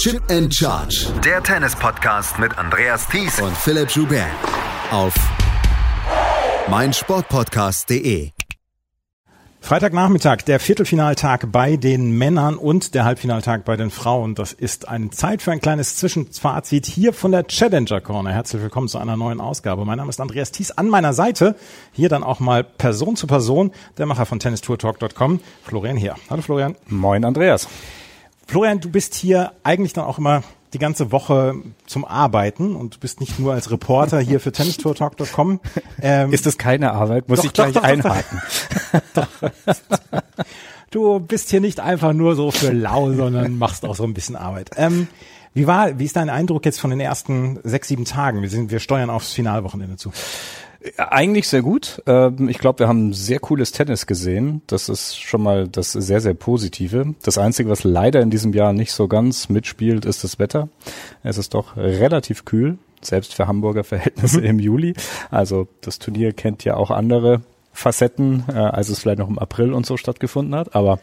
Chip and Charge. Der Tennis-Podcast mit Andreas Thies und Philipp Joubert. Auf meinsportpodcast.de. Freitagnachmittag, der Viertelfinaltag bei den Männern und der Halbfinaltag bei den Frauen. Das ist eine Zeit für ein kleines Zwischenfazit hier von der Challenger Corner. Herzlich willkommen zu einer neuen Ausgabe. Mein Name ist Andreas Thies. An meiner Seite hier dann auch mal Person zu Person, der Macher von tennistourtalk.com, Florian hier. Hallo Florian. Moin Andreas. Florian, du bist hier eigentlich dann auch immer die ganze Woche zum Arbeiten und du bist nicht nur als Reporter hier für tennistourtalk.com. Ähm, ist das keine Arbeit? Muss doch, ich gleich doch, doch, einhaken. du bist hier nicht einfach nur so für lau, sondern machst auch so ein bisschen Arbeit. Ähm, wie war, wie ist dein Eindruck jetzt von den ersten sechs, sieben Tagen? Wir sind, wir steuern aufs Finalwochenende zu. Eigentlich sehr gut. Ähm, ich glaube, wir haben sehr cooles Tennis gesehen. Das ist schon mal das sehr, sehr Positive. Das Einzige, was leider in diesem Jahr nicht so ganz mitspielt, ist das Wetter. Es ist doch relativ kühl, selbst für Hamburger Verhältnisse im Juli. Also das Turnier kennt ja auch andere Facetten, äh, als es vielleicht noch im April und so stattgefunden hat. Aber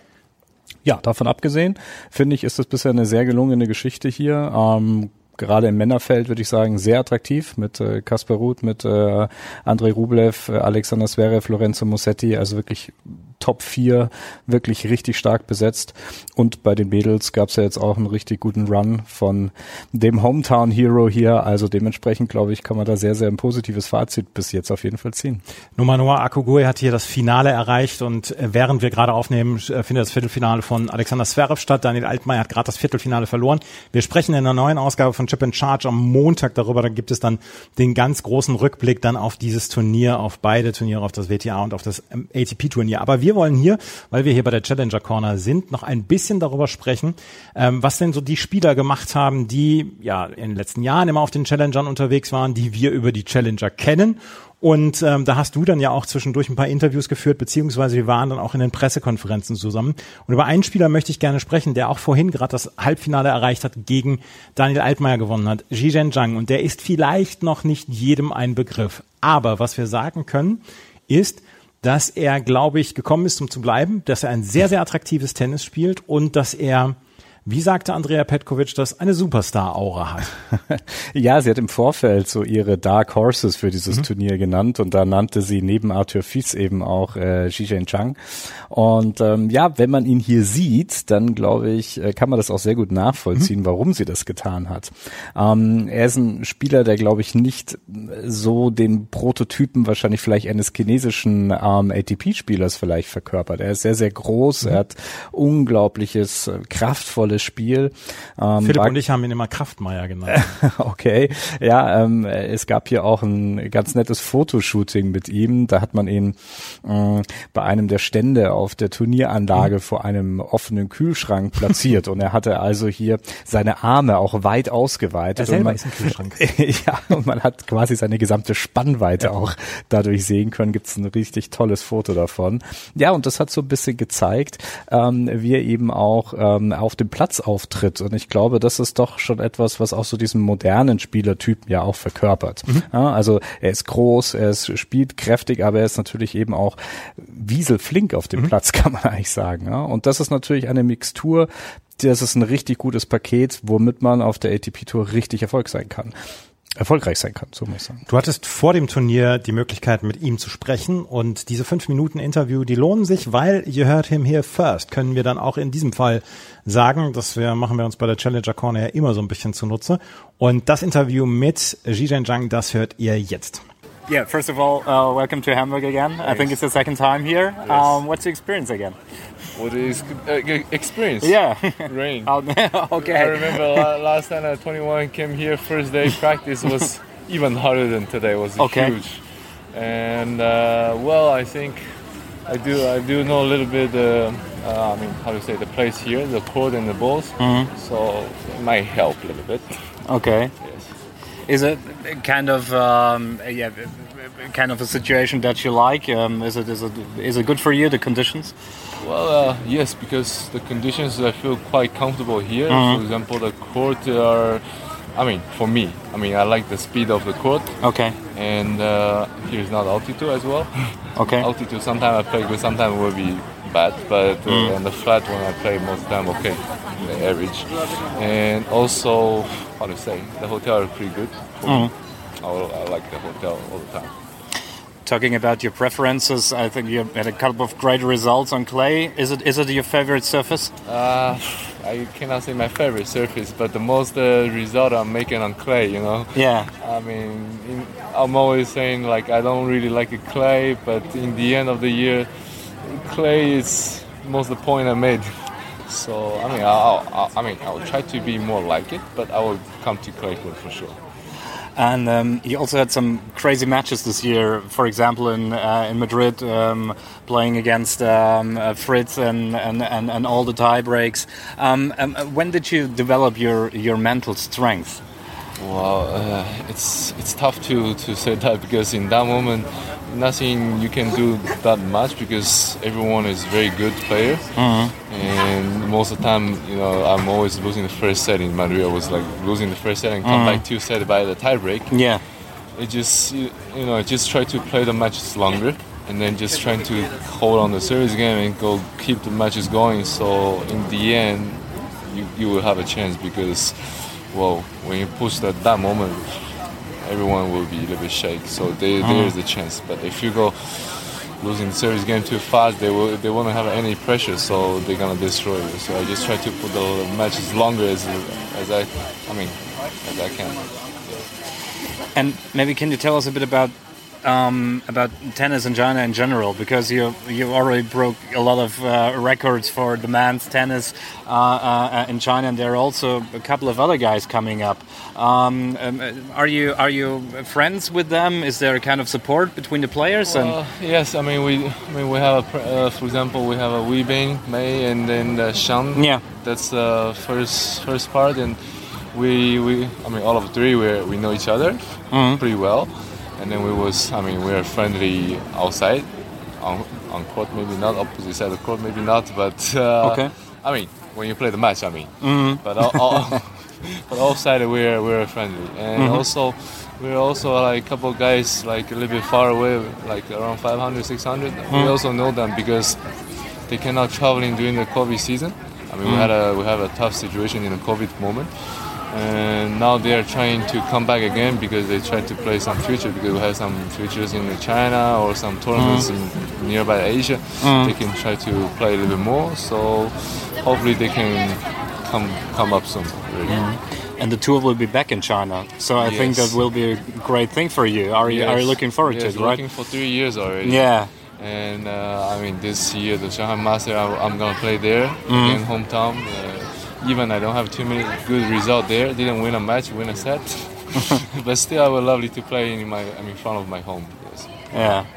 ja, davon abgesehen, finde ich, ist das bisher eine sehr gelungene Geschichte hier. Ähm, gerade im Männerfeld würde ich sagen sehr attraktiv mit äh, Kasper Ruth, mit äh, Andrei Rublev, äh, Alexander Zverev, Lorenzo Mussetti, also wirklich Top 4 wirklich richtig stark besetzt. Und bei den Mädels gab es ja jetzt auch einen richtig guten Run von dem Hometown Hero hier. Also dementsprechend, glaube ich, kann man da sehr, sehr ein positives Fazit bis jetzt auf jeden Fall ziehen. Nummer Noah Akugui hat hier das Finale erreicht und äh, während wir gerade aufnehmen, äh, findet das Viertelfinale von Alexander Zverev statt. Daniel Altmaier hat gerade das Viertelfinale verloren. Wir sprechen in einer neuen Ausgabe von Chip and Charge am Montag darüber. Da gibt es dann den ganz großen Rückblick dann auf dieses Turnier, auf beide Turniere, auf das WTA und auf das ähm, ATP-Turnier. Aber wir wollen hier, weil wir hier bei der Challenger Corner sind, noch ein bisschen darüber sprechen, ähm, was denn so die Spieler gemacht haben, die ja in den letzten Jahren immer auf den Challengern unterwegs waren, die wir über die Challenger kennen und ähm, da hast du dann ja auch zwischendurch ein paar Interviews geführt, beziehungsweise wir waren dann auch in den Pressekonferenzen zusammen. Und über einen Spieler möchte ich gerne sprechen, der auch vorhin gerade das Halbfinale erreicht hat, gegen Daniel Altmaier gewonnen hat, Zhizhen Zhang. Und der ist vielleicht noch nicht jedem ein Begriff. Aber was wir sagen können, ist, dass er, glaube ich, gekommen ist, um zu bleiben, dass er ein sehr, sehr attraktives Tennis spielt und dass er wie sagte Andrea Petkovic, dass eine Superstar-Aura hat? ja, sie hat im Vorfeld so ihre Dark Horses für dieses mhm. Turnier genannt und da nannte sie neben Arthur Fies eben auch äh, Zhizhen Chang. Und ähm, ja, wenn man ihn hier sieht, dann glaube ich, äh, kann man das auch sehr gut nachvollziehen, mhm. warum sie das getan hat. Ähm, er ist ein Spieler, der glaube ich nicht so den Prototypen wahrscheinlich vielleicht eines chinesischen ähm, ATP-Spielers vielleicht verkörpert. Er ist sehr, sehr groß, mhm. er hat unglaubliches, äh, kraftvolles tolles Spiel. Ähm, Philipp und ich haben ihn immer Kraftmeier genannt. okay, ja, ähm, es gab hier auch ein ganz nettes Fotoshooting mit ihm. Da hat man ihn äh, bei einem der Stände auf der Turnieranlage mhm. vor einem offenen Kühlschrank platziert und er hatte also hier seine Arme auch weit ausgeweitet. Er und man, ist ein Kühlschrank. ja, und man hat quasi seine gesamte Spannweite ja. auch dadurch sehen können. Gibt es ein richtig tolles Foto davon. Ja, und das hat so ein bisschen gezeigt, ähm, wie er eben auch ähm, auf dem Platz Platz auftritt. Und ich glaube, das ist doch schon etwas, was auch so diesen modernen Spielertypen ja auch verkörpert. Mhm. Ja, also er ist groß, er ist, spielt kräftig, aber er ist natürlich eben auch wieselflink auf dem mhm. Platz, kann man eigentlich sagen. Ja, und das ist natürlich eine Mixtur, das ist ein richtig gutes Paket, womit man auf der ATP Tour richtig Erfolg sein kann erfolgreich sein kann, so muss ich sagen. Du hattest vor dem Turnier die Möglichkeit, mit ihm zu sprechen und diese fünf Minuten Interview, die lohnen sich, weil you heard him here first, können wir dann auch in diesem Fall sagen. Das wir, machen wir uns bei der Challenger Corner ja immer so ein bisschen zunutze. Und das Interview mit Zhizhen Zhang, das hört ihr jetzt. Yeah, first of all, uh, welcome to Hamburg again. I think it's the second time here. Yes. Um, what's the experience again? What is uh, experience? Yeah, rain. okay. I remember last time at 21 came here first day practice was even harder than today. It was okay. huge, and uh, well, I think I do I do know a little bit. Uh, uh, I mean, how to say the place here, the court and the balls. Mm-hmm. So it might help a little bit. Okay. Yes. Is it kind of um, yeah, kind of a situation that you like? Um, is it is it is it good for you the conditions? Well, uh, yes, because the conditions I feel quite comfortable here. Mm-hmm. For example, the court are. I mean, for me, I mean, I like the speed of the court. Okay. And uh, here is not altitude as well. Okay. altitude sometimes I play good, sometimes will be bad, but uh, mm. on the flat one I play most of the time okay. the average. And also, how to say, the hotel is pretty good. Mm. I, I like the hotel all the time talking about your preferences, I think you had a couple of great results on clay. Is it is it your favorite surface? Uh, I cannot say my favorite surface, but the most uh, result I'm making on clay, you know. Yeah. I mean, in, I'm always saying like I don't really like the clay, but in the end of the year, clay is most the point I made. So I mean, I'll, I'll, I mean, I'll try to be more like it, but I will come to clay court for sure. And um, he also had some crazy matches this year. For example, in uh, in Madrid, um, playing against um, uh, Fritz and, and, and, and, all the tie breaks. Um, um, when did you develop your your mental strength? Well, uh, it's it's tough to, to say that because in that moment, nothing you can do that much because everyone is very good player, mm-hmm. and most of the time, you know, I'm always losing the first set in Madrid. I was like losing the first set and come mm-hmm. back two sets by the tiebreak. Yeah, it just you, you know, just try to play the matches longer and then just trying to hold on the series game and go keep the matches going. So in the end, you you will have a chance because well, when you push that that moment, everyone will be a little bit shake. So they, uh-huh. there is a chance. But if you go losing the service game too fast, they will they won't have any pressure, so they're gonna destroy you. So I just try to put the matches longer as as I I mean as I can. And maybe can you tell us a bit about um, about tennis in China in general because you you already broke a lot of uh, records for the men's tennis uh, uh, in China, and there are also a couple of other guys coming up. Um, um, are you are you friends with them? Is there a kind of support between the players? Well, yes, I mean we I mean we have a, uh, for example we have a Wei Bing, Mei, and then uh, Shan. Yeah, that's the first first part and. We, we, I mean, all of three, we, we know each other mm -hmm. pretty well and then we was I mean we are friendly outside on, on court maybe not opposite side of court maybe not but uh, okay I mean when you play the match I mean mm-hmm. but all, all but outside we're we're friendly and mm-hmm. also we're also like a couple guys like a little bit far away like around 500 600 mm-hmm. we also know them because they cannot traveling during the COVID season I mean we mm-hmm. had a we have a tough situation in the COVID moment and now they are trying to come back again because they try to play some future because we have some futures in China or some tournaments mm. in nearby Asia. Mm. They can try to play a little bit more. So hopefully they can come come up soon. Really. Mm. And the tour will be back in China, so I yes. think that will be a great thing for you. Are you yes. are you looking forward yes, to it? Right? Looking for three years already. Yeah. And uh, I mean, this year the Shanghai Master, I, am gonna play there mm. in hometown. Uh, even I don't have too many good results there. Didn't win a match, win a set, but still I would lovely to play in my I mean, in front of my home. Yes. Yeah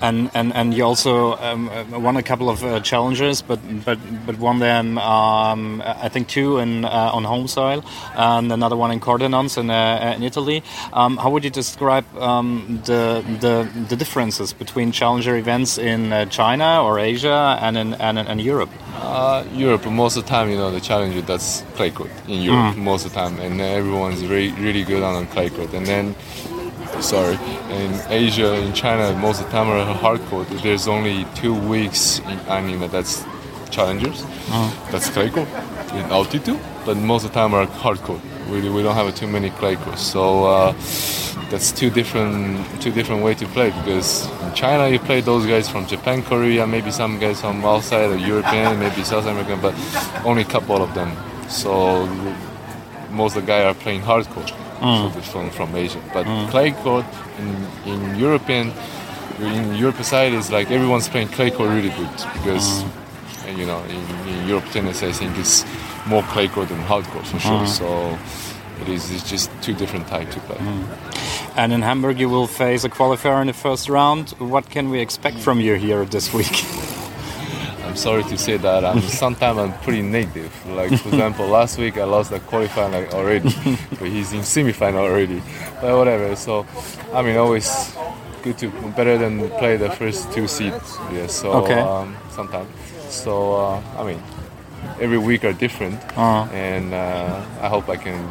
and and and you also um, won a couple of uh, challenges, but but but won them um, I think two in uh, on home soil and another one in Cordenons in uh, in Italy. Um, how would you describe um, the, the the differences between challenger events in uh, China or Asia and in and in Europe? Uh, Europe most of the time, you know, the challenger that's clay court in Europe mm. most of the time, and everyone's very really good on clay court, and then sorry, in Asia, in China, most of the time are hard court. There's only two weeks in anime that's challengers. Uh-huh. That's clay court in altitude, but most of the time are hard court. We, we don't have too many clay courts, so uh, that's two different two different way to play. Because in China, you play those guys from Japan, Korea, maybe some guys from outside, or European, maybe South American, but only a couple of them. So most of the guys are playing hard court mm. from, from Asia. But mm. clay court in, in European in Europe side is like everyone's playing clay court really good because mm. you know in, in, Europe tennis I think it's more clay court than hard court for sure. Mm. So it is it's just two different types to play. Mm. And in Hamburg you will face a qualifier in the first round. What can we expect from you here this week? I'm sorry to say that. I'm sometimes I'm pretty negative. Like for example, last week I lost the qualifying like already, but he's in semi-final already. But whatever. So, I mean, always good to better than play the first two seeds. Yeah. So okay. um, sometimes. So uh, I mean, every week are different, uh-huh. and uh, I hope I can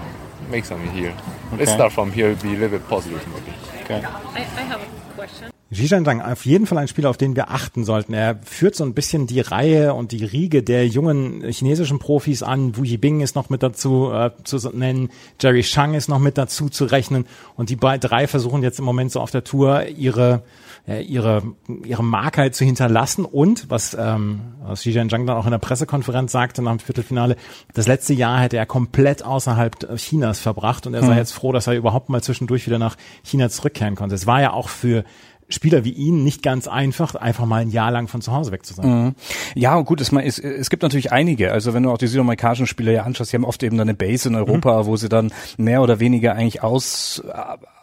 make something here. Okay. Let's start from here. Be a little bit positive, maybe. Okay. I, I have a question. Zhizhen Zhang, auf jeden Fall ein Spieler, auf den wir achten sollten. Er führt so ein bisschen die Reihe und die Riege der jungen chinesischen Profis an. Wu Yibing ist noch mit dazu äh, zu nennen, Jerry Shang ist noch mit dazu zu rechnen und die drei versuchen jetzt im Moment so auf der Tour ihre äh, ihre ihre Markheit zu hinterlassen und was ähm, was Xi Jinping dann auch in der Pressekonferenz sagte nach dem Viertelfinale, das letzte Jahr hätte er komplett außerhalb Chinas verbracht und er sei mhm. jetzt froh, dass er überhaupt mal zwischendurch wieder nach China zurückkehren konnte. Es war ja auch für Spieler wie ihn nicht ganz einfach, einfach mal ein Jahr lang von zu Hause weg zu sein. Mhm. Ja, gut, es, es, es gibt natürlich einige. Also wenn du auch die südamerikanischen Spieler ja anschaust, die haben oft eben dann eine Base in Europa, mhm. wo sie dann mehr oder weniger eigentlich aus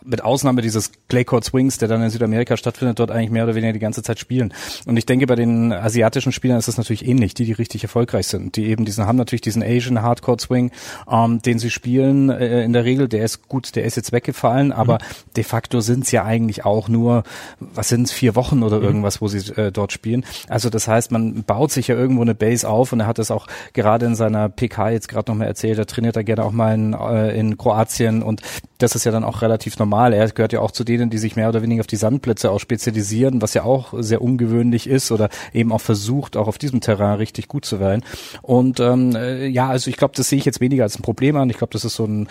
mit Ausnahme dieses Clay Court Swings, der dann in Südamerika stattfindet, dort eigentlich mehr oder weniger die ganze Zeit spielen. Und ich denke, bei den asiatischen Spielern ist es natürlich ähnlich, die, die richtig erfolgreich sind, die eben diesen, haben natürlich diesen Asian Hardcore Swing, ähm, den sie spielen, äh, in der Regel, der ist gut, der ist jetzt weggefallen, aber mhm. de facto sind es ja eigentlich auch nur, was sind es, vier Wochen oder mhm. irgendwas, wo sie äh, dort spielen. Also das heißt, man baut sich ja irgendwo eine Base auf und er hat es auch gerade in seiner PK jetzt gerade noch mal erzählt, er trainiert da gerne auch mal in, äh, in Kroatien und das ist ja dann auch relativ normal. Er gehört ja auch zu denen, die sich mehr oder weniger auf die Sandplätze auch spezialisieren, was ja auch sehr ungewöhnlich ist oder eben auch versucht, auch auf diesem Terrain richtig gut zu werden. Und ähm, äh, ja, also ich glaube, das sehe ich jetzt weniger als ein Problem an. Ich glaube, das ist so ein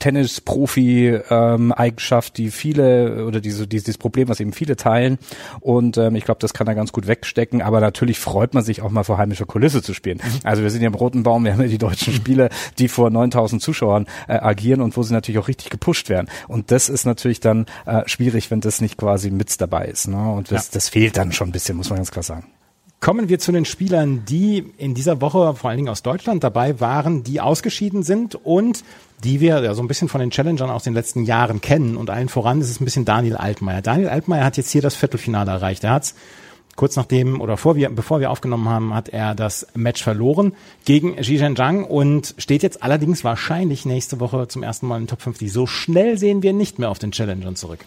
Tennis-Profi-Eigenschaft, ähm, die viele oder diese, dieses Problem, was eben viele teilen. Und ähm, ich glaube, das kann er ganz gut wegstecken. Aber natürlich freut man sich auch mal vor heimischer Kulisse zu spielen. Also wir sind ja im Roten Baum, wir haben ja die deutschen Spiele, die vor 9000 Zuschauern äh, agieren und wo sie natürlich auch richtig gepusht werden. Und das ist natürlich dann äh, schwierig, wenn das nicht quasi mit dabei ist. Ne? Und das, ja. das fehlt dann schon ein bisschen, muss man ganz klar sagen. Kommen wir zu den Spielern, die in dieser Woche vor allen Dingen aus Deutschland dabei waren, die ausgeschieden sind und die wir ja so ein bisschen von den Challengern aus den letzten Jahren kennen. Und allen voran ist es ein bisschen Daniel Altmaier. Daniel Altmaier hat jetzt hier das Viertelfinale erreicht. Er hat's Kurz nachdem oder vor wir, bevor wir aufgenommen haben, hat er das Match verloren gegen Xi Zhang und steht jetzt allerdings wahrscheinlich nächste Woche zum ersten Mal in Top 50. So schnell sehen wir nicht mehr auf den Challengern zurück.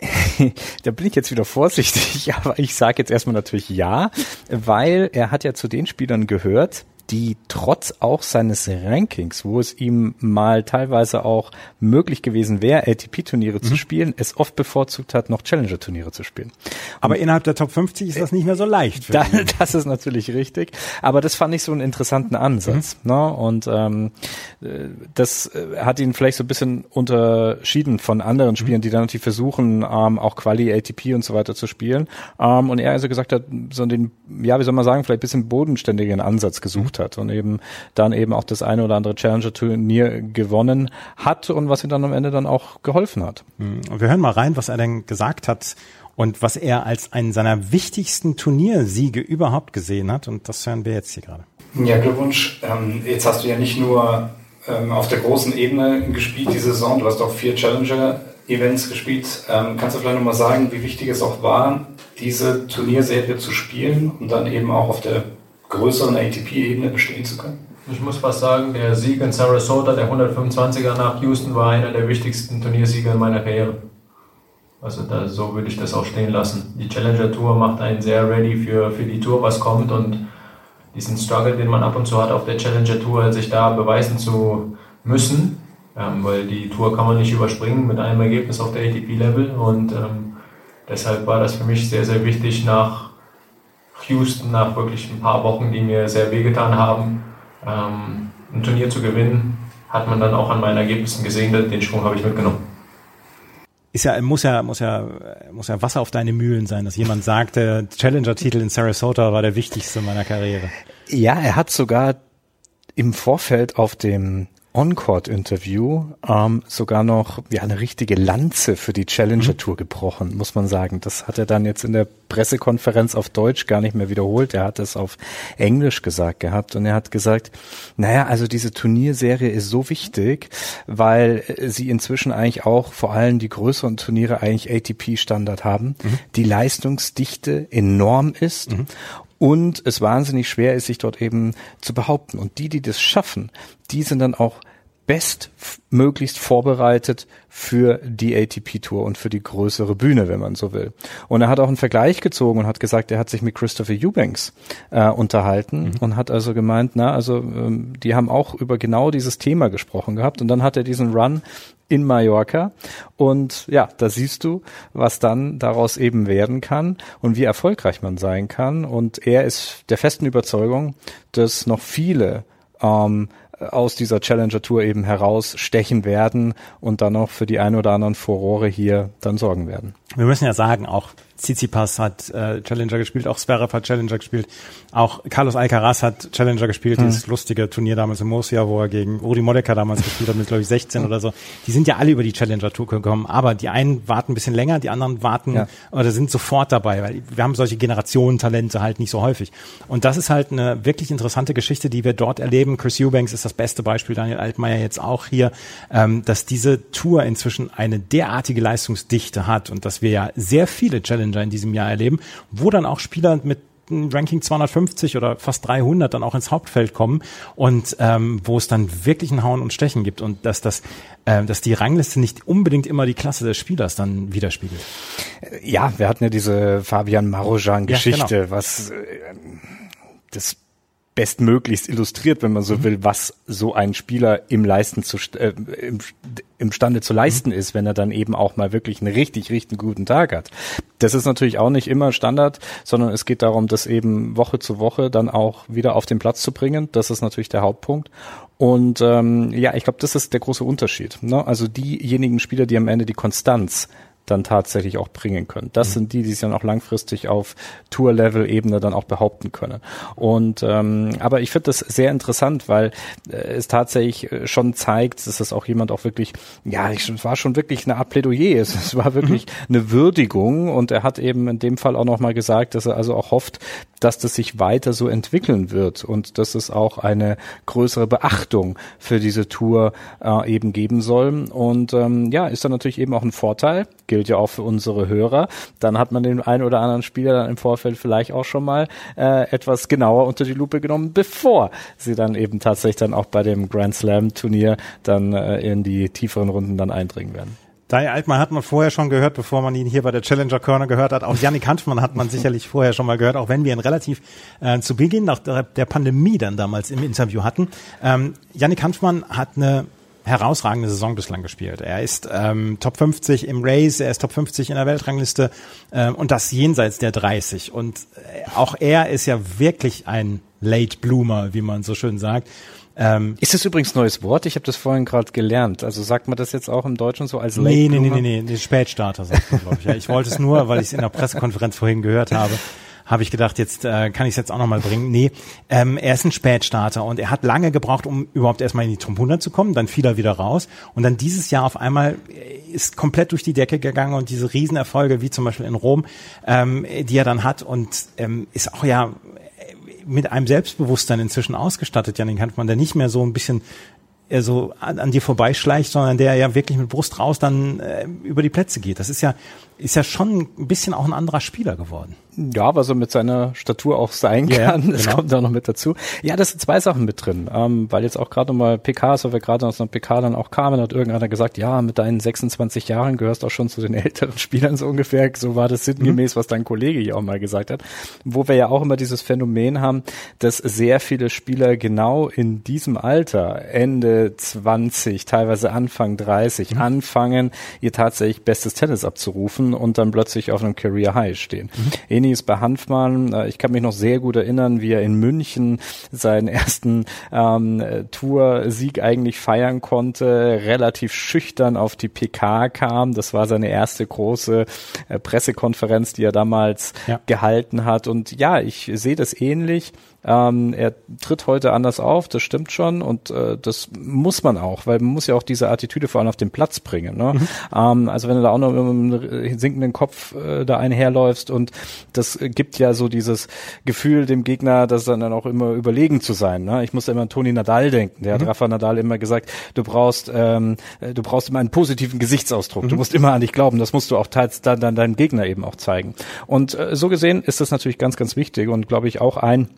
da bin ich jetzt wieder vorsichtig, aber ich sage jetzt erstmal natürlich ja, weil er hat ja zu den Spielern gehört, die trotz auch seines Rankings, wo es ihm mal teilweise auch möglich gewesen wäre, ATP-Turniere mhm. zu spielen, es oft bevorzugt hat, noch Challenger-Turniere zu spielen. Aber Und innerhalb der Top 50 ist das nicht mehr so leicht. Da, das ist natürlich richtig. Aber das fand ich so einen interessanten Ansatz. Mhm. Ne? Und ähm, das äh, hat ihn vielleicht so ein bisschen unterschieden von anderen mhm. Spielern, die dann natürlich versuchen, ähm, auch Quali, ATP und so weiter zu spielen. Ähm, und er also gesagt hat, so den, ja, wie soll man sagen, vielleicht ein bisschen bodenständigen Ansatz gesucht gesucht hat und eben dann eben auch das eine oder andere Challenger-Turnier gewonnen hat und was ihm dann am Ende dann auch geholfen hat. Mhm. Und wir hören mal rein, was er denn gesagt hat und was er als einen seiner wichtigsten Turniersiege überhaupt gesehen hat. Und das hören wir jetzt hier gerade. Ja, Glückwunsch. Ähm, jetzt hast du ja nicht nur ähm, auf der großen Ebene gespielt die Saison, du hast auch vier Challenger-Events gespielt. Ähm, kannst du vielleicht nochmal sagen, wie wichtig es auch war, diese Turnierserie zu spielen und dann eben auch auf der größeren ATP-Ebene bestehen zu können? Ich muss fast sagen, der Sieg in Sarasota, der 125er nach Houston, war einer der wichtigsten Turniersieger in meiner Karriere. Also da, so würde ich das auch stehen lassen. Die Challenger Tour macht einen sehr ready für, für die Tour, was kommt und diesen Struggle, den man ab und zu hat auf der Challenger Tour, sich da beweisen zu müssen, ähm, weil die Tour kann man nicht überspringen mit einem Ergebnis auf der ATP-Level und ähm, deshalb war das für mich sehr, sehr wichtig nach Houston nach wirklich ein paar Wochen, die mir sehr wehgetan haben, ähm, ein Turnier zu gewinnen, hat man dann auch an meinen Ergebnissen gesehen, den Schwung habe ich mitgenommen. Ist ja, muss ja, muss ja, muss ja Wasser auf deine Mühlen sein, dass jemand sagt, der Challenger-Titel in Sarasota war der wichtigste meiner Karriere. Ja, er hat sogar im Vorfeld auf dem On-Court-Interview ähm, sogar noch ja eine richtige Lanze für die Challenger Tour gebrochen, muss man sagen. Das hat er dann jetzt in der Pressekonferenz auf Deutsch gar nicht mehr wiederholt. Er hat es auf Englisch gesagt gehabt und er hat gesagt, naja, also diese Turnierserie ist so wichtig, weil sie inzwischen eigentlich auch vor allem die größeren Turniere eigentlich ATP-Standard haben, mhm. die Leistungsdichte enorm ist mhm und es wahnsinnig schwer ist, sich dort eben zu behaupten. Und die, die das schaffen, die sind dann auch bestmöglichst vorbereitet für die ATP-Tour und für die größere Bühne, wenn man so will. Und er hat auch einen Vergleich gezogen und hat gesagt, er hat sich mit Christopher Eubanks äh, unterhalten mhm. und hat also gemeint, na, also ähm, die haben auch über genau dieses Thema gesprochen gehabt und dann hat er diesen Run in Mallorca. Und ja, da siehst du, was dann daraus eben werden kann und wie erfolgreich man sein kann. Und er ist der festen Überzeugung, dass noch viele ähm, aus dieser Challenger Tour eben herausstechen werden und dann noch für die ein oder anderen Furore hier dann sorgen werden. Wir müssen ja sagen, auch Tsitsipas hat äh, Challenger gespielt, auch Zverev hat Challenger gespielt, auch Carlos Alcaraz hat Challenger gespielt, mhm. dieses lustige Turnier damals in Murcia, wo er gegen Uri Modeka damals gespielt hat mit, glaube ich, 16 oder so. Die sind ja alle über die Challenger Tour gekommen, aber die einen warten ein bisschen länger, die anderen warten ja. oder sind sofort dabei, weil wir haben solche Generationentalente halt nicht so häufig. Und das ist halt eine wirklich interessante Geschichte, die wir dort erleben. Chris Eubanks ist das beste Beispiel, Daniel Altmaier jetzt auch hier, ähm, dass diese Tour inzwischen eine derartige Leistungsdichte hat und dass wir ja sehr viele Challenger in diesem Jahr erleben, wo dann auch Spieler mit Ranking 250 oder fast 300 dann auch ins Hauptfeld kommen und ähm, wo es dann wirklich ein Hauen und Stechen gibt und dass das äh, dass die Rangliste nicht unbedingt immer die Klasse des Spielers dann widerspiegelt. Ja, wir hatten ja diese Fabian Marojan-Geschichte, ja, genau. was äh, das bestmöglichst illustriert, wenn man so mhm. will, was so ein Spieler im Leisten zu äh, im, imstande zu leisten mhm. ist, wenn er dann eben auch mal wirklich einen richtig, richtig guten Tag hat. Das ist natürlich auch nicht immer Standard, sondern es geht darum, das eben Woche zu Woche dann auch wieder auf den Platz zu bringen. Das ist natürlich der Hauptpunkt. Und ähm, ja, ich glaube, das ist der große Unterschied. Ne? Also diejenigen Spieler, die am Ende die Konstanz dann tatsächlich auch bringen können. Das mhm. sind die, die sich dann auch langfristig auf Tour-Level-Ebene dann auch behaupten können. Und ähm, aber ich finde das sehr interessant, weil äh, es tatsächlich äh, schon zeigt, dass das auch jemand auch wirklich, ja, es war schon wirklich eine Art Plädoyer. Es, es war wirklich mhm. eine Würdigung und er hat eben in dem Fall auch nochmal gesagt, dass er also auch hofft, dass das sich weiter so entwickeln wird und dass es auch eine größere Beachtung für diese Tour äh, eben geben soll. Und ähm, ja, ist dann natürlich eben auch ein Vorteil gilt ja auch für unsere Hörer. Dann hat man den einen oder anderen Spieler dann im Vorfeld vielleicht auch schon mal äh, etwas genauer unter die Lupe genommen, bevor sie dann eben tatsächlich dann auch bei dem Grand Slam Turnier dann äh, in die tieferen Runden dann eindringen werden. Dai Altmann hat man vorher schon gehört, bevor man ihn hier bei der Challenger Corner gehört hat. Auch Yannick Hanfmann hat man sicherlich vorher schon mal gehört, auch wenn wir ihn relativ äh, zu Beginn nach der, der, Pandemie dann damals im Interview hatten. Ähm, Yannick Hanfmann hat eine herausragende Saison bislang gespielt. Er ist ähm, Top 50 im Race, er ist Top 50 in der Weltrangliste ähm, und das jenseits der 30. Und äh, auch er ist ja wirklich ein Late Bloomer, wie man so schön sagt. Ähm, ist das übrigens neues Wort? Ich habe das vorhin gerade gelernt. Also sagt man das jetzt auch im Deutschen so als Late nee, nee, Bloomer? Nee, nee, nee, nee, Spätstarter sagt man, glaube ich. Ja, ich wollte es nur, weil ich es in der Pressekonferenz vorhin gehört habe habe ich gedacht, jetzt äh, kann ich es jetzt auch nochmal bringen. Nee, ähm, er ist ein Spätstarter und er hat lange gebraucht, um überhaupt erstmal in die Top 100 zu kommen. Dann fiel er wieder raus und dann dieses Jahr auf einmal äh, ist komplett durch die Decke gegangen und diese Riesenerfolge, wie zum Beispiel in Rom, ähm, die er dann hat und ähm, ist auch ja mit einem Selbstbewusstsein inzwischen ausgestattet, Janik Hanfmann, der nicht mehr so ein bisschen er so an, an dir vorbeischleicht, sondern der ja wirklich mit Brust raus dann äh, über die Plätze geht. Das ist ja ist ja schon ein bisschen auch ein anderer Spieler geworden. Ja, was er mit seiner Statur auch sein kann, ja, das genau. kommt da noch mit dazu. Ja, das sind zwei Sachen mit drin, ähm, weil jetzt auch gerade nochmal PKs, weil wir gerade aus einer PK dann auch kamen, hat irgendeiner gesagt, ja, mit deinen 26 Jahren gehörst auch schon zu den älteren Spielern so ungefähr, so war das sinngemäß, mhm. was dein Kollege hier auch mal gesagt hat, wo wir ja auch immer dieses Phänomen haben, dass sehr viele Spieler genau in diesem Alter, Ende 20, teilweise Anfang 30, mhm. anfangen, ihr tatsächlich bestes Tennis abzurufen und dann plötzlich auf einem Career High stehen. Mhm. Ähnliches bei Hanfmann. Äh, ich kann mich noch sehr gut erinnern, wie er in München seinen ersten ähm, Tour-Sieg eigentlich feiern konnte, relativ schüchtern auf die PK kam. Das war seine erste große äh, Pressekonferenz, die er damals ja. gehalten hat. Und ja, ich sehe das ähnlich. Ähm, er tritt heute anders auf, das stimmt schon und äh, das muss man auch, weil man muss ja auch diese Attitüde vor allem auf den Platz bringen. Ne? Mhm. Ähm, also wenn du da auch noch sinkenden Kopf äh, da einherläufst und das gibt ja so dieses Gefühl dem Gegner, das dann, dann auch immer überlegen zu sein. Ne? Ich muss immer an Toni Nadal denken. Der mhm. hat Rafa Nadal immer gesagt, du brauchst, ähm, du brauchst immer einen positiven Gesichtsausdruck. Mhm. Du musst immer an dich glauben. Das musst du auch teils dann, dann deinem Gegner eben auch zeigen. Und äh, so gesehen ist das natürlich ganz, ganz wichtig und glaube ich auch ein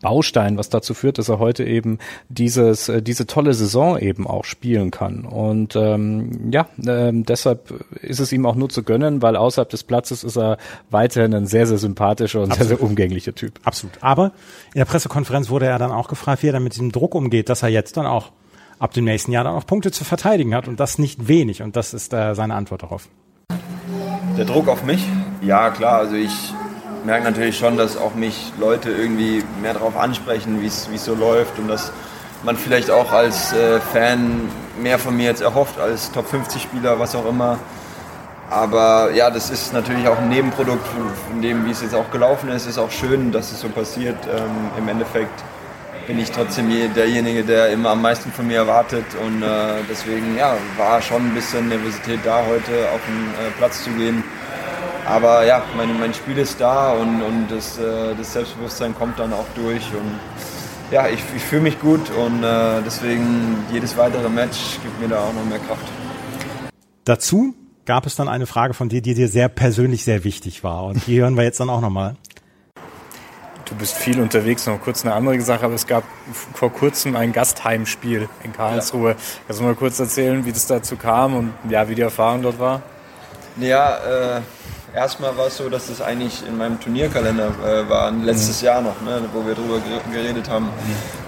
Baustein, was dazu führt, dass er heute eben dieses, äh, diese tolle Saison eben auch spielen kann. Und ähm, ja, ähm, deshalb ist es ihm auch nur zu gönnen, weil außerhalb des Platzes ist er weiterhin ein sehr, sehr sympathischer und Absolut. sehr, sehr umgänglicher Typ. Absolut. Aber in der Pressekonferenz wurde er dann auch gefragt, wie er dann mit diesem Druck umgeht, dass er jetzt dann auch ab dem nächsten Jahr dann auch Punkte zu verteidigen hat und das nicht wenig. Und das ist äh, seine Antwort darauf. Der Druck auf mich? Ja, klar. Also ich merke natürlich schon, dass auch mich Leute irgendwie mehr darauf ansprechen, wie es so läuft und dass man vielleicht auch als äh, Fan mehr von mir jetzt erhofft als Top 50 Spieler, was auch immer. Aber ja, das ist natürlich auch ein Nebenprodukt von dem, wie es jetzt auch gelaufen ist. Es ist auch schön, dass es so passiert. Ähm, Im Endeffekt bin ich trotzdem derjenige, der immer am meisten von mir erwartet. Und äh, deswegen ja, war schon ein bisschen Nervosität da, heute auf den äh, Platz zu gehen. Aber ja, mein, mein Spiel ist da und, und das, äh, das Selbstbewusstsein kommt dann auch durch. Und ja, ich, ich fühle mich gut und äh, deswegen jedes weitere Match gibt mir da auch noch mehr Kraft. Dazu gab es dann eine Frage von dir, die dir sehr persönlich sehr wichtig war. Und die hören wir jetzt dann auch nochmal. Du bist viel unterwegs, noch kurz eine andere Sache, aber es gab vor kurzem ein Gastheimspiel in Karlsruhe. Ja. Kannst du mal kurz erzählen, wie das dazu kam und ja, wie die Erfahrung dort war? Ja, äh, erstmal war es so, dass das eigentlich in meinem Turnierkalender äh, war, letztes mhm. Jahr noch, ne, wo wir darüber geredet haben. Mhm.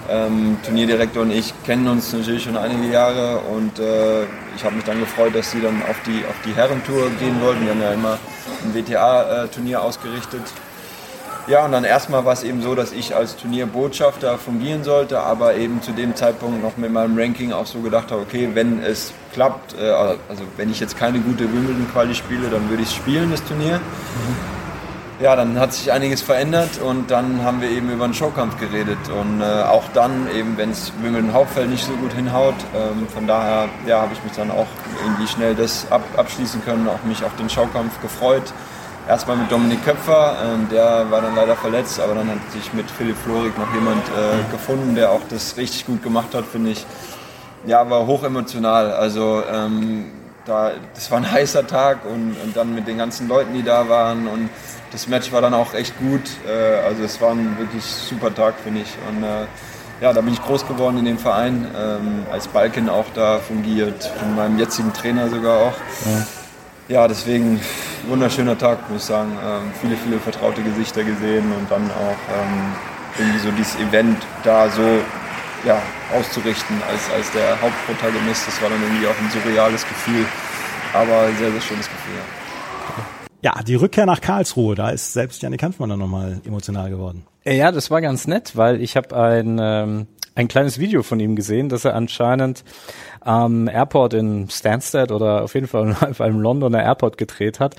Ähm, Turnierdirektor und ich kennen uns natürlich schon einige Jahre und äh, ich habe mich dann gefreut, dass sie dann auf die, auf die Herrentour gehen wollten. Wir haben ja immer ein WTA-Turnier ausgerichtet. Ja, und dann erstmal war es eben so, dass ich als Turnierbotschafter fungieren sollte, aber eben zu dem Zeitpunkt noch mit meinem Ranking auch so gedacht habe, okay, wenn es klappt, äh, also wenn ich jetzt keine gute Wimbledon-Quali spiele, dann würde ich spielen, das Turnier. Ja, dann hat sich einiges verändert und dann haben wir eben über einen Showkampf geredet und äh, auch dann eben, wenn es Wimbledon Hauptfeld nicht so gut hinhaut, ähm, von daher ja, habe ich mich dann auch irgendwie schnell das ab, abschließen können, auch mich auf den Showkampf gefreut erstmal mit Dominik Köpfer, äh, der war dann leider verletzt, aber dann hat sich mit Philipp Florik noch jemand äh, gefunden, der auch das richtig gut gemacht hat, finde ich. Ja, war hochemotional. Also ähm, da, das war ein heißer Tag und, und, dann mit den ganzen Leuten, die da waren und das Match war dann auch echt gut. Äh, also es war ein wirklich super Tag, finde ich. Und äh, ja, da bin ich groß geworden in dem Verein, ähm, als Balken auch da fungiert, von meinem jetzigen Trainer sogar auch. Ja ja, deswegen wunderschöner Tag, muss ich sagen. Ähm, viele, viele vertraute Gesichter gesehen und dann auch ähm, irgendwie so dieses Event da so ja, auszurichten als, als der Hauptprotagonist. Das war dann irgendwie auch ein surreales Gefühl, aber ein sehr, sehr schönes Gefühl. Ja. ja, die Rückkehr nach Karlsruhe, da ist selbst Janik Hanfmann dann nochmal emotional geworden. Ja, das war ganz nett, weil ich habe ein, ähm, ein kleines Video von ihm gesehen, dass er anscheinend am Airport in Stansted oder auf jeden Fall auf einem Londoner Airport gedreht hat,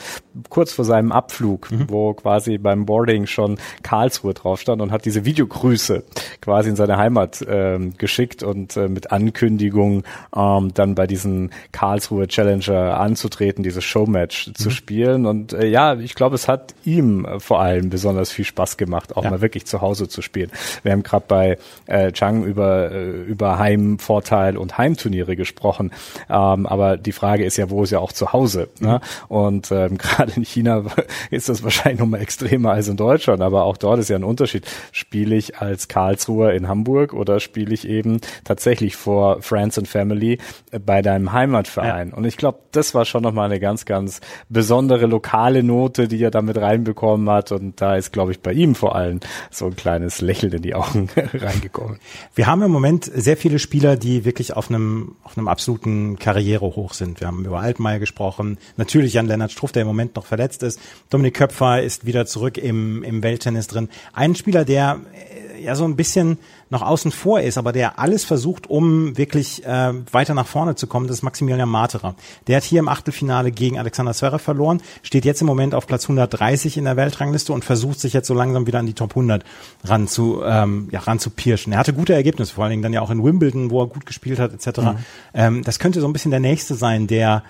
kurz vor seinem Abflug, mhm. wo quasi beim Boarding schon Karlsruhe drauf stand und hat diese Videogrüße quasi in seine Heimat ähm, geschickt und äh, mit Ankündigung ähm, dann bei diesen Karlsruhe Challenger anzutreten, dieses Showmatch mhm. zu spielen. Und äh, ja, ich glaube, es hat ihm vor allem besonders viel Spaß gemacht, auch ja. mal wirklich zu Hause zu spielen. Wir haben gerade bei äh, Chang über, äh, über Heimvorteil und Heimturniere Turniere gesprochen. Ähm, aber die Frage ist ja, wo ist ja auch zu Hause? Ne? Und ähm, gerade in China ist das wahrscheinlich noch mal extremer als in Deutschland. Aber auch dort ist ja ein Unterschied. Spiele ich als Karlsruher in Hamburg oder spiele ich eben tatsächlich vor Friends and Family bei deinem Heimatverein? Ja. Und ich glaube, das war schon noch mal eine ganz, ganz besondere lokale Note, die er damit reinbekommen hat. Und da ist, glaube ich, bei ihm vor allem so ein kleines Lächeln in die Augen reingekommen. Wir haben im Moment sehr viele Spieler, die wirklich auf einem auf einem absoluten Karrierehoch sind. Wir haben über Altmaier gesprochen, natürlich Jan Lennart Struff, der im Moment noch verletzt ist. Dominik Köpfer ist wieder zurück im, im Welttennis drin. Ein Spieler, der äh, ja so ein bisschen noch außen vor ist, aber der alles versucht, um wirklich äh, weiter nach vorne zu kommen, das ist Maximilian Materer. Der hat hier im Achtelfinale gegen Alexander Zverev verloren, steht jetzt im Moment auf Platz 130 in der Weltrangliste und versucht sich jetzt so langsam wieder an die Top 100 ran zu, ähm, ja, ran zu pirschen. Er hatte gute Ergebnisse, vor allen Dingen dann ja auch in Wimbledon, wo er gut gespielt hat, etc. Mhm. Ähm, das könnte so ein bisschen der nächste sein, der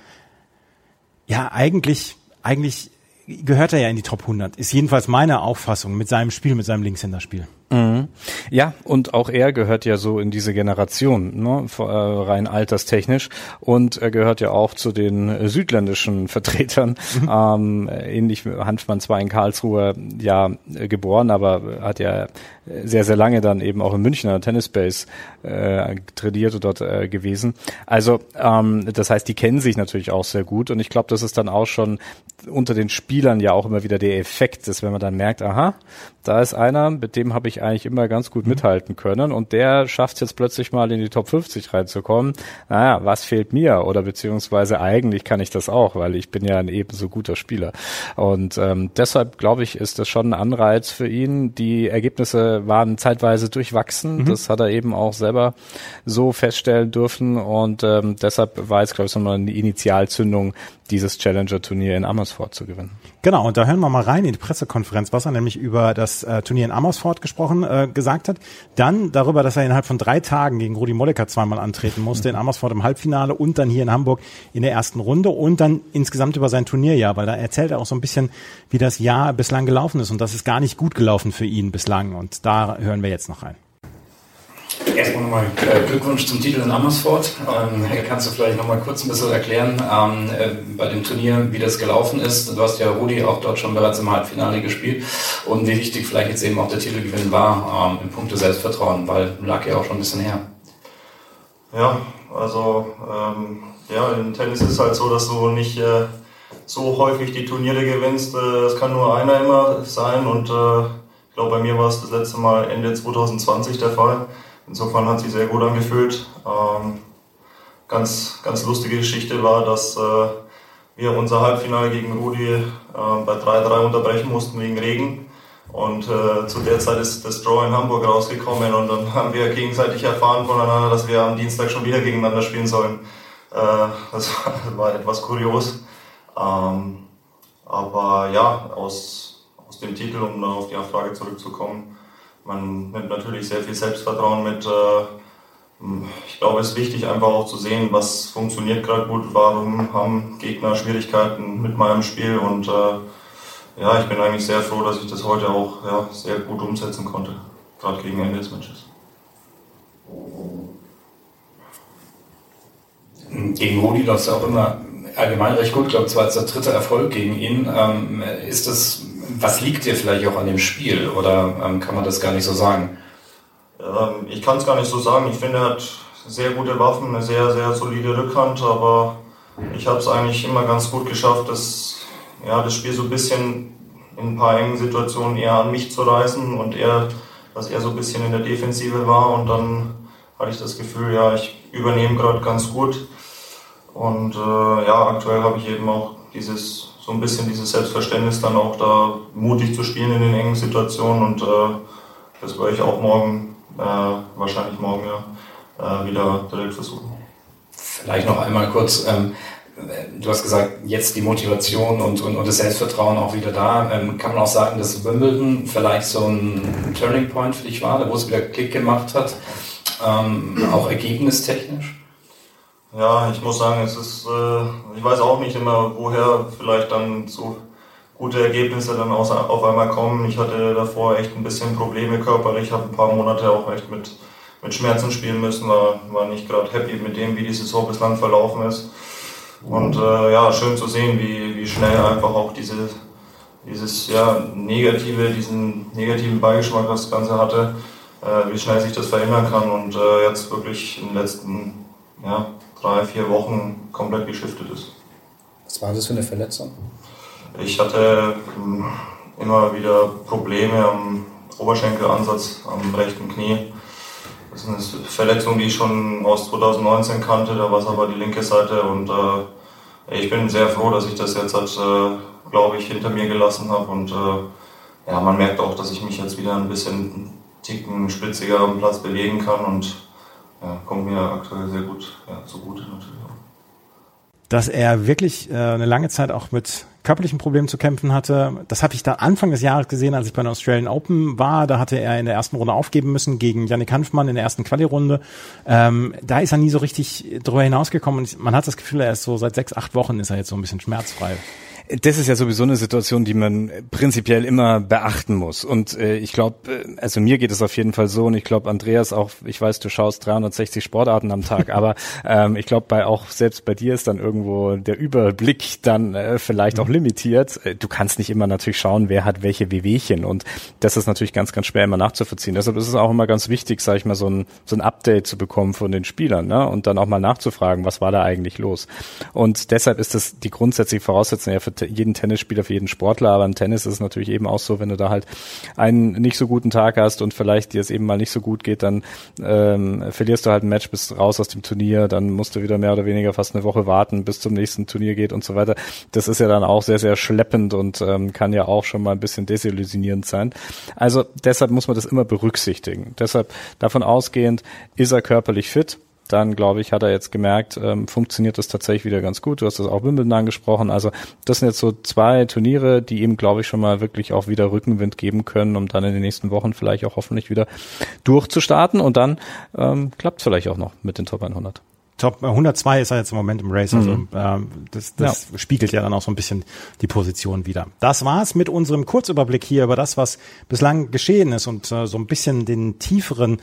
ja eigentlich, eigentlich gehört er ja in die Top 100. Ist jedenfalls meine Auffassung mit seinem Spiel, mit seinem Linkshänderspiel. Mhm. Ja, und auch er gehört ja so in diese Generation, ne, äh, rein alterstechnisch. Und er gehört ja auch zu den äh, südländischen Vertretern. Mhm. Ähm, ähnlich Hanfmann zwar in Karlsruhe ja äh, geboren, aber hat ja sehr, sehr lange dann eben auch in München an der Tennisbase äh, trainiert und dort äh, gewesen. Also ähm, das heißt, die kennen sich natürlich auch sehr gut. Und ich glaube, das ist dann auch schon unter den Spielern ja auch immer wieder der Effekt, dass wenn man dann merkt, aha, da ist einer, mit dem habe ich ich eigentlich immer ganz gut mithalten können und der schafft jetzt plötzlich mal in die Top 50 reinzukommen. Naja, was fehlt mir? Oder beziehungsweise eigentlich kann ich das auch, weil ich bin ja ein ebenso guter Spieler. Und ähm, deshalb glaube ich, ist das schon ein Anreiz für ihn. Die Ergebnisse waren zeitweise durchwachsen. Mhm. Das hat er eben auch selber so feststellen dürfen und ähm, deshalb war jetzt, glaube ich, so eine Initialzündung, dieses Challenger-Turnier in Amersfoort zu gewinnen. Genau, und da hören wir mal rein in die Pressekonferenz, was er nämlich über das äh, Turnier in Amersfoort gesprochen äh, gesagt hat. Dann darüber, dass er innerhalb von drei Tagen gegen Rudi Molleker zweimal antreten musste, in Amersfoort im Halbfinale und dann hier in Hamburg in der ersten Runde und dann insgesamt über sein Turnierjahr, weil da erzählt er auch so ein bisschen, wie das Jahr bislang gelaufen ist und das ist gar nicht gut gelaufen für ihn bislang und da hören wir jetzt noch rein. Erstmal nochmal äh, Glückwunsch zum Titel in Amersfoort. Ähm, kannst du vielleicht nochmal kurz ein bisschen erklären ähm, äh, bei dem Turnier, wie das gelaufen ist? Du hast ja Rudi auch dort schon bereits im Halbfinale gespielt und wie wichtig vielleicht jetzt eben auch der Titelgewinn war ähm, in puncto Selbstvertrauen, weil lag ja auch schon ein bisschen her. Ja, also ähm, ja, im Tennis ist es halt so, dass du nicht äh, so häufig die Turniere gewinnst. Es kann nur einer immer sein und äh, ich glaube, bei mir war es das letzte Mal Ende 2020 der Fall. Insofern hat sich sehr gut angefühlt. Ähm, ganz, ganz lustige Geschichte war, dass äh, wir unser Halbfinale gegen Rudi äh, bei 3-3 unterbrechen mussten wegen Regen. Und äh, zu der Zeit ist das Draw in Hamburg rausgekommen und dann haben wir gegenseitig erfahren voneinander, dass wir am Dienstag schon wieder gegeneinander spielen sollen. Äh, das war etwas kurios. Ähm, aber ja, aus, aus dem Titel, um dann auf die Frage zurückzukommen, man nimmt natürlich sehr viel Selbstvertrauen mit. Äh, ich glaube, es ist wichtig, einfach auch zu sehen, was funktioniert gerade gut, warum haben Gegner Schwierigkeiten mit meinem Spiel und äh, ja, ich bin eigentlich sehr froh, dass ich das heute auch ja, sehr gut umsetzen konnte, gerade gegen Ende des Matches. Gegen Rudi läuft es auch immer allgemein recht gut. Ich glaube, es war jetzt der dritte Erfolg gegen ihn. Ähm, ist das was liegt dir vielleicht auch an dem Spiel oder ähm, kann man das gar nicht so sagen? Ähm, ich kann es gar nicht so sagen. Ich finde, er hat sehr gute Waffen, eine sehr, sehr solide Rückhand, aber ich habe es eigentlich immer ganz gut geschafft, das, ja, das Spiel so ein bisschen in ein paar engen Situationen eher an mich zu reißen und er, dass er so ein bisschen in der Defensive war und dann hatte ich das Gefühl, ja, ich übernehme gerade ganz gut. Und äh, ja, aktuell habe ich eben auch dieses so ein bisschen dieses Selbstverständnis dann auch da mutig zu spielen in den engen Situationen und äh, das werde ich auch morgen, äh, wahrscheinlich morgen ja, äh, wieder direkt versuchen. Vielleicht noch einmal kurz, ähm, du hast gesagt, jetzt die Motivation und, und, und das Selbstvertrauen auch wieder da. Ähm, kann man auch sagen, dass Wimbledon vielleicht so ein Turning Point für dich war, wo es wieder Klick gemacht hat, ähm, auch ergebnistechnisch? Ja, ich muss sagen, es ist, äh, ich weiß auch nicht immer, woher vielleicht dann so gute Ergebnisse dann auf einmal kommen. Ich hatte davor echt ein bisschen Probleme körperlich, habe ein paar Monate auch echt mit, mit Schmerzen spielen müssen, war, war nicht gerade happy mit dem, wie die Saison bislang verlaufen ist. Und äh, ja, schön zu sehen, wie, wie schnell einfach auch diese, dieses ja, negative, diesen negativen Beigeschmack, was das Ganze hatte, äh, wie schnell sich das verändern kann und äh, jetzt wirklich in den letzten ja, drei, vier Wochen komplett geschiftet ist. Was war das für eine Verletzung? Ich hatte ähm, immer wieder Probleme am Oberschenkelansatz, am rechten Knie. Das ist eine Verletzung, die ich schon aus 2019 kannte, da war es aber die linke Seite und äh, ich bin sehr froh, dass ich das jetzt, halt, äh, glaube ich, hinter mir gelassen habe und äh, ja, man merkt auch, dass ich mich jetzt wieder ein bisschen ticken spitziger am Platz bewegen kann und ja, kommt mir aktuell sehr gut ja, zugute natürlich dass er wirklich äh, eine lange Zeit auch mit körperlichen Problemen zu kämpfen hatte. Das habe ich da Anfang des Jahres gesehen, als ich bei den Australian Open war. Da hatte er in der ersten Runde aufgeben müssen gegen Yannick Hanfmann in der ersten Quali-Runde. Ähm, da ist er nie so richtig drüber hinausgekommen und man hat das Gefühl, er ist so seit sechs, acht Wochen ist er jetzt so ein bisschen schmerzfrei. Das ist ja sowieso eine Situation, die man prinzipiell immer beachten muss. Und äh, ich glaube, äh, also mir geht es auf jeden Fall so und ich glaube, Andreas auch, ich weiß, du schaust 360 Sportarten am Tag, aber ähm, ich glaube, bei auch selbst bei dir ist dann irgendwo der Überblick dann äh, vielleicht auch mhm. limitiert. Äh, du kannst nicht immer natürlich schauen, wer hat welche Wehwehchen und das ist natürlich ganz, ganz schwer immer nachzuvollziehen. Deshalb ist es auch immer ganz wichtig, sage ich mal, so ein, so ein Update zu bekommen von den Spielern ne? und dann auch mal nachzufragen, was war da eigentlich los. Und deshalb ist das die grundsätzliche Voraussetzung ja für jeden Tennisspieler, für jeden Sportler, aber im Tennis ist es natürlich eben auch so, wenn du da halt einen nicht so guten Tag hast und vielleicht dir es eben mal nicht so gut geht, dann ähm, verlierst du halt ein Match, bist raus aus dem Turnier, dann musst du wieder mehr oder weniger fast eine Woche warten, bis zum nächsten Turnier geht und so weiter. Das ist ja dann auch sehr, sehr schleppend und ähm, kann ja auch schon mal ein bisschen desillusionierend sein. Also deshalb muss man das immer berücksichtigen. Deshalb davon ausgehend, ist er körperlich fit? Dann glaube ich, hat er jetzt gemerkt, ähm, funktioniert das tatsächlich wieder ganz gut. Du hast das auch Wimbledon angesprochen. Also das sind jetzt so zwei Turniere, die ihm, glaube ich, schon mal wirklich auch wieder Rückenwind geben können, um dann in den nächsten Wochen vielleicht auch hoffentlich wieder durchzustarten. Und dann ähm, klappt vielleicht auch noch mit den Top 100. Top 102 ist er jetzt im Moment im Race, also mhm. ähm, das, das ja. spiegelt ja dann auch so ein bisschen die Position wieder. Das war's mit unserem Kurzüberblick hier über das, was bislang geschehen ist und äh, so ein bisschen den tieferen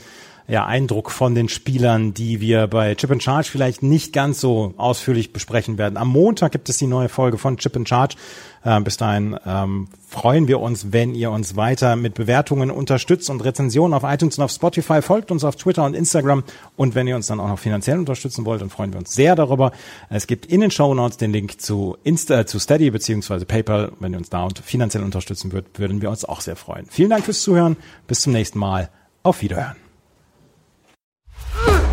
ja, Eindruck von den Spielern, die wir bei Chip and Charge vielleicht nicht ganz so ausführlich besprechen werden. Am Montag gibt es die neue Folge von Chip and Charge. Äh, bis dahin ähm, freuen wir uns, wenn ihr uns weiter mit Bewertungen unterstützt und Rezensionen auf iTunes und auf Spotify. Folgt uns auf Twitter und Instagram. Und wenn ihr uns dann auch noch finanziell unterstützen wollt, dann freuen wir uns sehr darüber. Es gibt in den Show Notes den Link zu Insta, zu Steady beziehungsweise PayPal. Wenn ihr uns da finanziell unterstützen würdet, würden wir uns auch sehr freuen. Vielen Dank fürs Zuhören. Bis zum nächsten Mal. Auf Wiederhören.